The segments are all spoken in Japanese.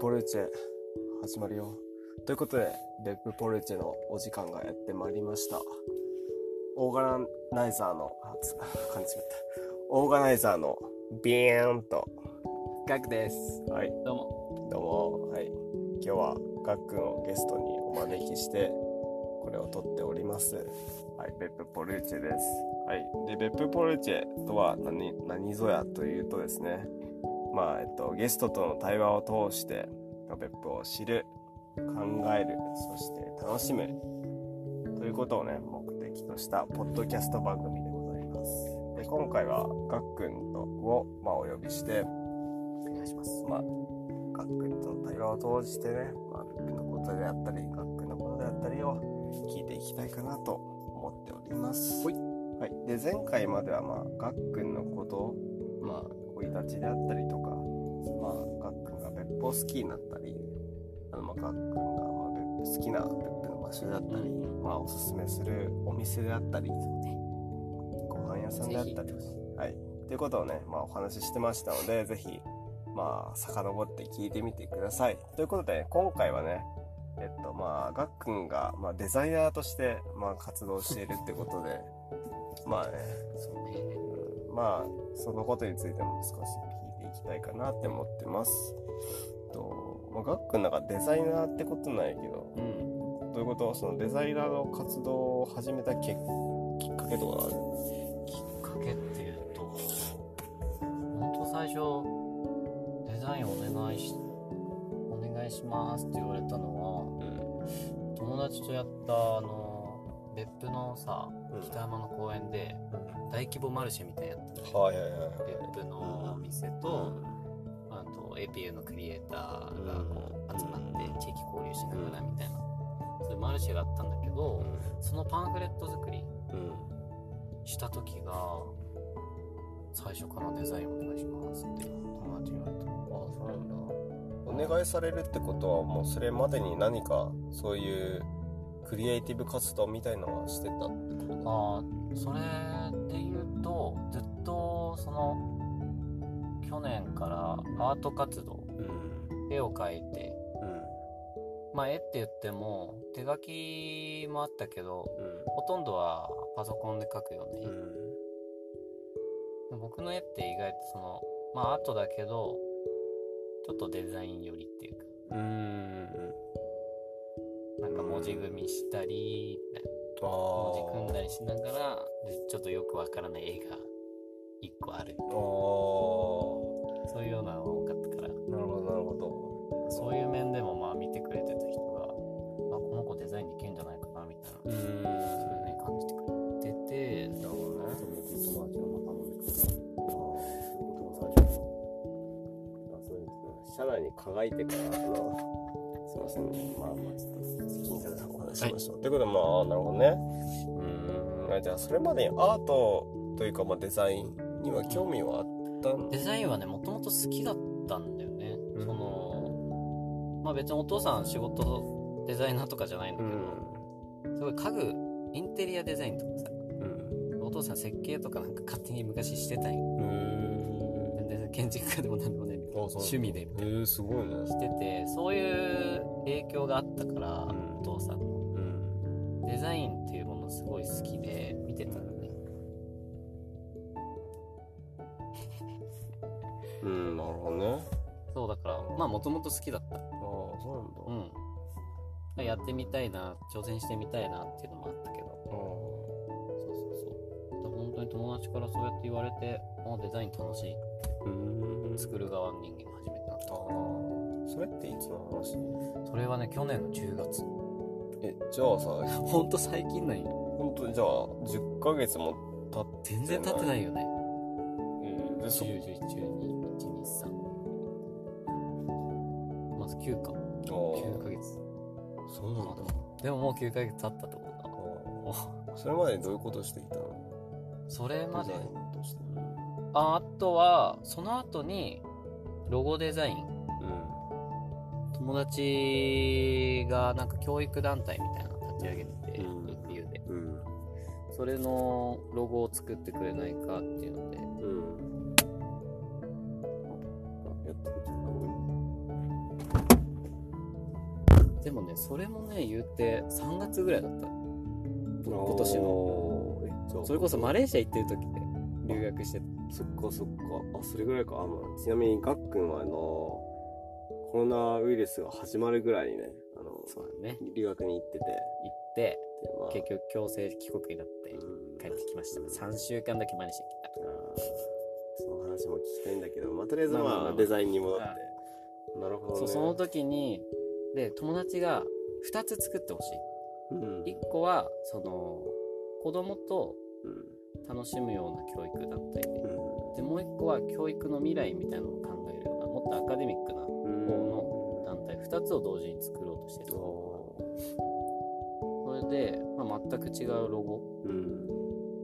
ポルチェ始まるよ。ということで、ベップポルチェのお時間がやってまいりました。オーガナイザーの、あ、つ、感じまった。オーガナイザーのビーンと、ガクです。はい、どうも。どうも、はい。今日はガックンをゲストにお招きして、これを撮っております。はい、ベップポルチェです。はい。で、ベップポルチェとは何、何ぞやというとですね、まあ、えっと、ゲストとの対話を通して、別府を知る、考える、そして楽しむ、ということをね、目的としたポッドキャスト番組でございます。で、今回は、ガックンとを、まあ、お呼びして、お願いします。まあ、ガックンとの対話を通してね、まあ、別府のことであったり、ガックンのことであったりを聞いていきたいかなと思っております。はい。で、前回までは、まあ、ガックンのこと、まあ、生い立ちであったりとか、まあ、ガックンが別府を好きになったり、あの、まあ、ガックンが、まあ、別府好きな別府の場所であったり、まあ、おすすめするお店であったり、ご飯屋さんであったりはい。ということをね、まあ、お話ししてましたので、ぜひ、まあ、遡って聞いてみてください。ということで、今回はね、えっと、まあ、ガックンが、まあ、デザイナーとして、まあ、活動しているってことで、まあね、そうまあ、そのことについても少し聞いていきたいかなって思ってます。と、まあ、ガックンなんかデザイナーってことなんやけど、うん。どういうこと？そのデザイナーの活動を始めたききっかけとかある？きっかけっていうと、本当最初、デザインお願いし、お願いしますって言われたのは、友達とやった、あの、別府のさ、うん。北山の公園で、大規模マルシェみたいなのやって。別府のお店と、あと APU のクリエイターがこう集まって地域交流しながらみたいな、そういうマルシェがあったんだけど、そのパンフレット作りうん。した時が最初からデザインお願いしますって友達に言われた。ああ、そうなんだ。お願いされるってことは、もうそれまでに何か、そういう、クリエイティブ活動みたいのはしてた？ってことか。あーそれで言うとずっとその去年からアート活動うん。絵を描いてうん。まあ絵って言っても手書きもあったけどうん。ほとんどはパソコンで描くよね、うん。僕の絵って意外とそのまあアートだけどちょっとデザイン寄りっていうかうん。なんか文字組みしたり。文字組んだりしながらでちょっとよくわからない絵が一個ある。そういうようなのが多かったからなるほど、なるほそういう面でもまあ見てくれてた人があこの子デザインできるんじゃないかなみたいなど。うん。そういうね感じてくれててなるほどね。友達の仲間で社内に輝いてから、あの、すね。まあまあ、ちょっと、気になるお話ししましょう。ということで、まあ、なるほどね。うん。じゃあ、それまでにアートというか、まあ、デザインには興味はあったんデザインはねもともと好きだったんだよね、うんそのまあ別にお父さん仕事デザイナーとかじゃないんだけど、すごい家具インテリアデザインとかさうん。お父さん設計とかなんか勝手に昔してたんようん。全然建築家でもなんでも趣味でへえー、すごいね。しててそういう影響があったから、ん。お父さんの。うん。デザインっていうものすごい好きで見てたのね。うん、なるほどね。そうだからまあもともと好きだった。ああ、そうなんだ。うん。やってみたいな挑戦してみたいなっていうのもあったけど。うそうそうだから本当に友達からそうやって言われてあデザイン楽しい。作る側の人間が初めてなっ。それっていつの話？たそれはね去年の10月。え、じゃあさ、ほんと最近なんよ。本当にじゃあ、10ヶ月も経って全然経ってないよね。うん。で、そ、10、11、12、1、2、3まず9か。あ9あヶ月。そうなんだ。でももう9ヶ月経ったってことだ。それまでどういうことしていたの？それまで。ああとはその後にロゴデザイン。う友達がなんか教育団体みたいなの立ち上げてて、うん。EPU で。ん。うん。それのロゴを作ってくれないかっていうので。でもねそれもね言って3月ぐらいだった。今年のそれこそマレーシア行ってる時で留学してたそっかそっか。あ、それぐらいか。あの、ちなみに、ガックンはあの、コロナウイルスが始まるぐらいにね、あの、そうだね留学に行ってて、行ってでまあ結局強制帰国になってうん帰ってきました3週間だけマレーシア来あーその話も聞きたいんだけど、まあ、とりあえずまあデザインに戻っては。なるほど、ね。たそうその時にで友達が2つ作ってほしいうん。1個はその子供とうん。楽しむような教育だったりでうん。でもう1個は教育の未来みたいなのを考えるようなもっとアカデミックなうん。団体2つを同時に作ろうとしてるそれで、まあ、全く違うロゴうん。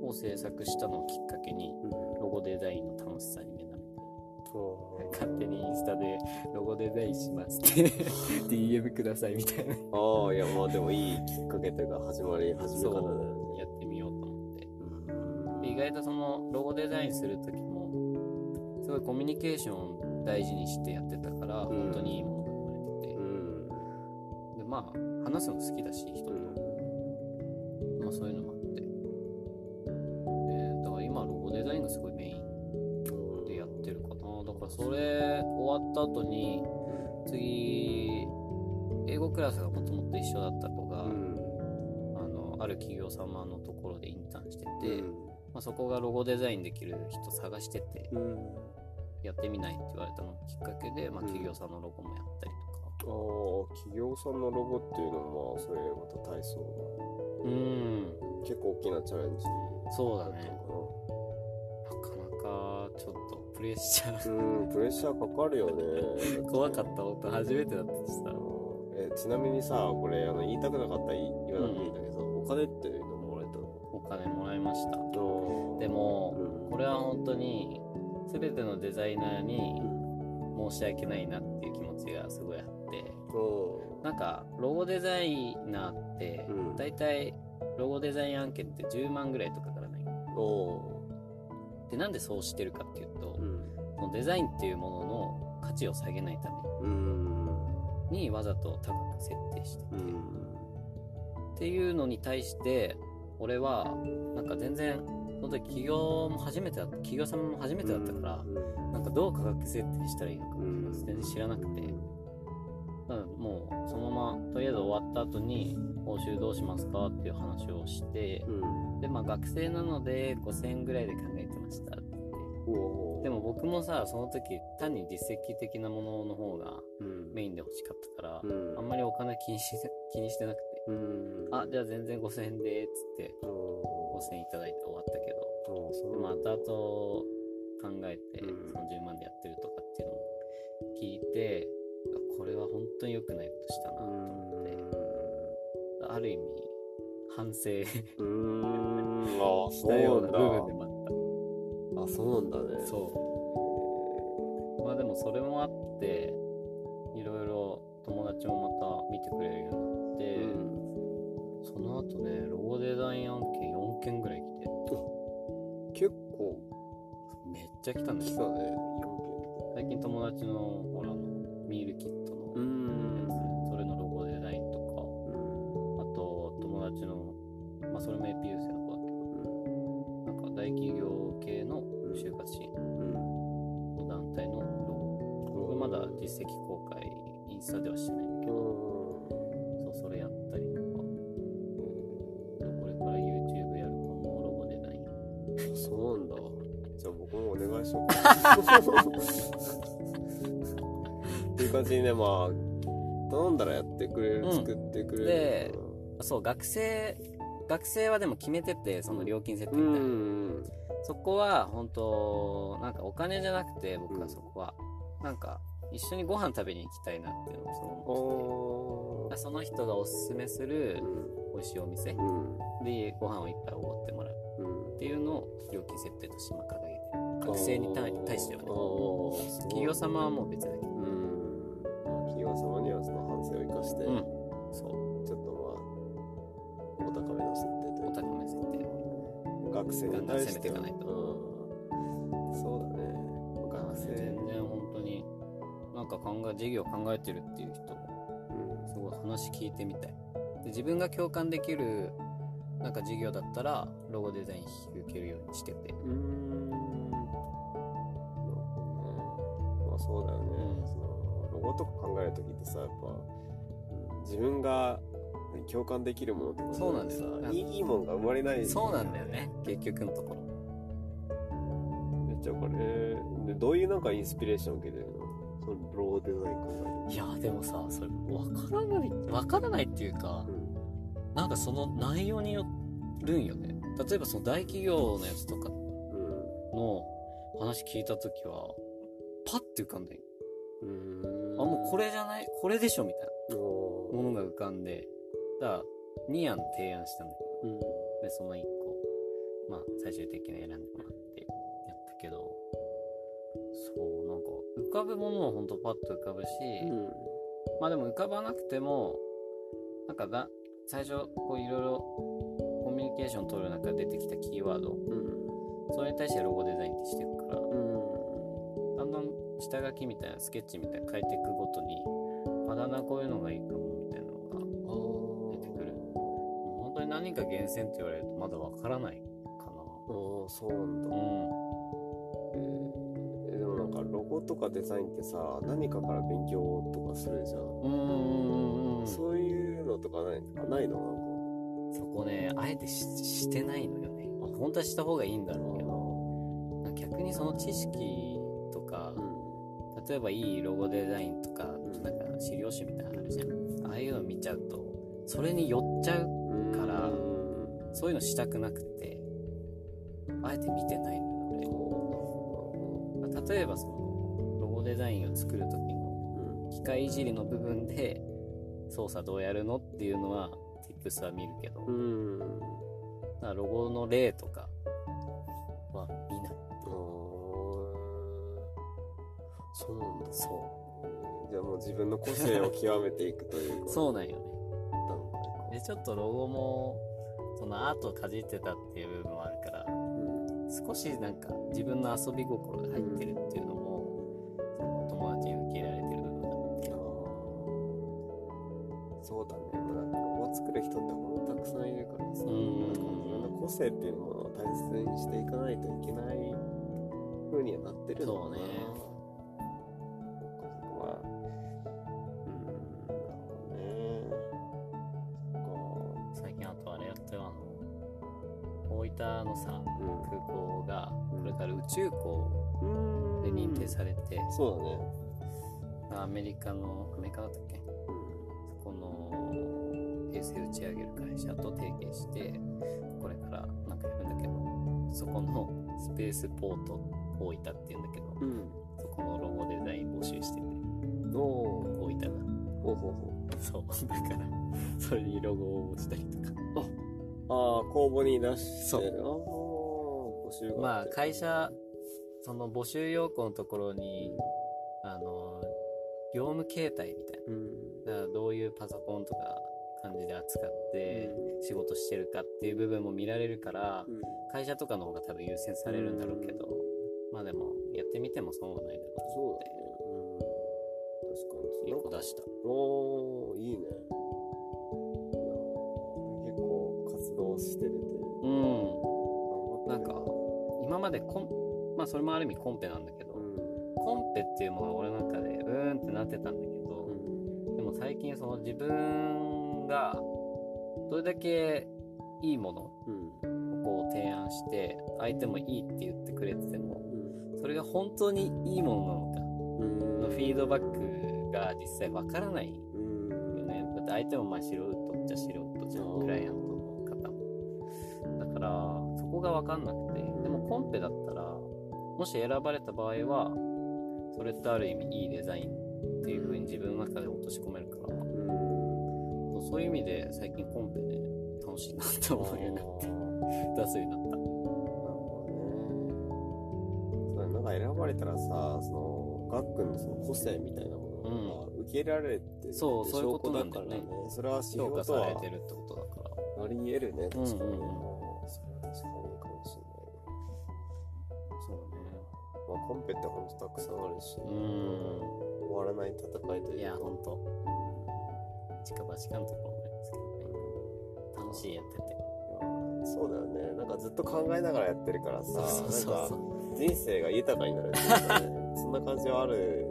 を制作したのをきっかけにロゴデザインの楽しさに目覚めて勝手にインスタでロゴデザインしますって DM くださいみたいなああ、いや、まあでもいいきっかけというか、始まり、始めそ方だよね。うやって意外とそのロゴデザインする時もすごいコミュニケーションを大事にしてやってたから、ん。本当にいいものが生まれて。て、うん。でまあ話すの好きだし人と、まあそういうのもあって。でだから今ロゴデザインがすごいメインでやってるかな。だからそれ終わった後に次英語クラスがもともと一緒だった子が、うん。あのある企業様のところでインターンしてて、うんまあ、そこがロゴデザインできる人探しててうん。やってみないって言われたのがきっかけで、まあ、うん。企業さんのロゴもやったりとか。ああ、企業さんのロゴっていうのも、まあ、それまた大層うん。な、結構大きなチャレンジそうだね。な。なかなかちょっとプレッシャー。うん、プレッシャーかかるよね。怖かった本当初めてだったしさ。えちなみにさ、これあの言いたくなかったら言わなくていいんだけど、お金ってお金もらいました。あでもうん。これは本当に全てのデザイナーに申し訳ないなっていう気持ちがすごいあって。おなんかロゴデザイナーってうん。大体ロゴデザイン案件って10万ぐらいとかからない。おでなんでそうしてるかっていうとうん。そのデザインっていうものの価値を下げないたうん。めにわざと高く設定してて、うん。っていうのに対して俺はなんか全然その時起業も初めてだった企業様も初めてだったから、なんかどう価格設定したらいいのかうん。全然知らなくて、だからもうそのままとりあえず終わった後に報酬どうしますかっていう話をしてうん。でまあ学生なので5000円ぐらいで考えてましたって。でも僕もさその時単に実績的なものの方がうん。メインで欲しかったから、うん。あんまりお金気にし気にしてなくて、うん。あじゃあ全然5000円でっつってお5000円いただいて終わったけど。でも後々考えて、うん。その10万でやってるとかっていうのを聞いてこれは本当に良くないことしたなと思って、ある意味反省。うーん。あしそうなたようなん部分だでもあっあそうなんだね。たそう。まあでもそれもあっていろいろ友達もまた見てくれるようその後ねロゴデザイン案件4件ぐらい来て。結構めっちゃ来たんです来たね。最近友達のほらあのミールキットのうやん。つ。それのロゴデザインとか。あと友達のまあそれも AP ユースや子だけど。なんか大企業系の就活支援の団体のロゴ。これまだ実績公開インスタではしてないしよう。かっていう感じにねまあ頼んだらやってくれる、うん作ってくれる。でそう学生学生はでも決めててその料金設定うみたいな、んそこは本当なんかお金じゃなくて僕はそこは、なんか一緒にご飯食べに行きたいなっていうのをそう思って。てその人がおすすめする美味しいお店うん。でご飯をいっぱいおごってもらううんっていうのを料金設定として今掲げ学生に対対してはね。企業様はもう別だけどうん。企業様にはその反省を生かして、うん。ちょっとまあお高めの設定というか。お高め設定学生に対していかないと。うん、そうだね。学生。全然本当になんか考え事業考えてるっていう人すごい話聞いてみたい。で自分が共感できるなんか授業だったらロゴデザイン引き受けるようにしてて。うーんえる時ってさやっぱ、うん自分が共感できるものとかそうなんだよ。さいいもんが生まれないそうなんだよね。結局のところ。めっちゃこれでどういうなんかインスピレーション受けてるの？そのロゴデザイン考いやでもさそれ分からない分からないっていうかえるなんかその内容によるんよね。例えばその大企業のやつとかうん。の話聞いた時はパッて浮かんでうんうんあもうこれじゃない？これでしょみたいおなものが浮かんで。だから2案提案したんだけーうん。どでその1個。まあ最終的に選んでもらってやったけど。そうなんか浮かぶものはほんとパッと浮かぶし、うん。まあでも浮かばなくてもなんかだ最初こういろいろコミュニケーション取る中で出てきたキーワード。うん。それに対してロゴデザインってしていくから下書きみたいなスケッチみたいな書いていくごとにあだんだんこういうのがいいかもみたいなのが出てくる。本当に何が厳選って言われるとまだわからないかああそうなんだ。なうん。えーでもなんかロゴとかデザインってさ何かから勉強とかするじゃん、うんうんうんうんそそういうのとかないないのなんこねあえてししてないのよね。本当はした方がいいんだろうけど。なんか逆にその知識とかか例えばいいロゴデザインとかんなんか資料集みたいなのあるじゃん。ああいうの見ちゃうとそれに寄っちゃううんからうんそういうのしたくなくてあえて見てないのよ俺。まあ例えばそのロゴデザインを作る時の機械いじりの部分で操作どうやるのっていうのは Tips は見るけど、だからロゴの例とかはそうなんだ。そじゃあもう自分の個性を極めていくといううそうなんよね。でちょっとロゴもそのアートをかじってたっていう部分もあるからうん少しなんか自分の遊び心が入ってるっていうのも、その友達に受け入れられてる部分があってあー。そうだね。まあなんかロゴ作る人ってほんとたくさんいるからさうん。自分の個性っていうものを大切にしていかないといけない風にはなってるのかな。そうねから宇宙港で認定されて、そうだね。アメリカのアメリカだったっけ？そこの衛星打ち上げる会社と提携してこれからなんかやるんだけどそこのスペースポート大分っていうんだけどうん。そこのロゴデザイン募集してて。大分がほうほうほそう。だからそれにロゴをしたりとか。う。ああ、公募に出して。そう募集がまあ会社その募集要項のところにあの業務形態みたいうん。なだからどういうパソコンとか感じで扱って仕事してるかっていう部分も見られるからうん。会社とかの方が多分優先されるんだろうけどまあでもやってみても損はないだろうとそうだね。うん。確かに。出したおー、いいね。結構活動してるて。うんなんか今までコンまあそれもある意味コンペなんだけどうん。コンペっていうものが俺の中でうーんってなってたんだけど、うん。でも最近その自分がどれだけいいものをうん。こう提案して相手もいいって言ってくれててもうん。それが本当にいいものなのかうん。のフィードバックが実際わからないようん。ねだって相手もまあ素人っちゃ素人じゃんクライアントの方もだからそこがわかんなくて。でもコンペだったらもし選ばれた場合はそれってある意味いいデザインっていう風に自分の中で落とし込めるから。うん。そういう意味で最近コンペね楽しいなって思うようになって。出すようになった。なるほどね。そうなんか選ばれたらさ、その、ガックンのその個性みたいなものが受け入れられてるってそうそういうことなんだよね。それは指評標と価されはてるってことだから。なり得るね、確かに。うんうんコンペってほんとたくさんあるし、うん。終わらない戦いというか。いや。ほんと。近場近のところもありますけどね。楽しいやってて。そうだよね。なんかずっと考えながらやってるからさそうそうそう。なんか人生が豊かになるっていうかねそんな感じはある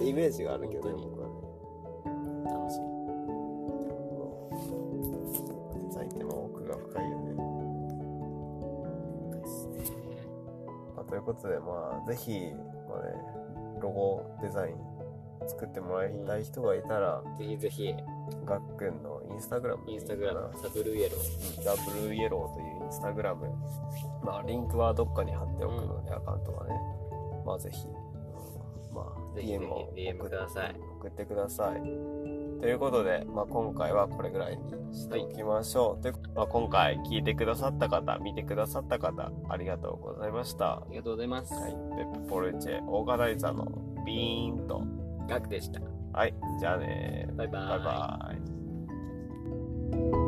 イメージがあるけどね僕はことでまあぜひ、まあね、ロゴデザイン作ってもらいたい人がいたら、ぜひぜひ。ガックンのインスタグラムインスタグラム。かなサブルーイエロー。ザ・ブルーイエローというインスタグラム、まあ、リンクはどっかに貼っておくので、アカウントはね、まあ、ぜひ、うん。まあ、DM をひ DM ください。送ってください。ということで、まあ、今回はこれぐらいにしておきましょう。というまあ、今回聞いてくださった方、見てくださった方、ありがとうございました。ありがとうございます、はい、ペップポルチェ、オーガナイザーのビーンと。ガクでしたはい、じゃあねバイバイバイバイ。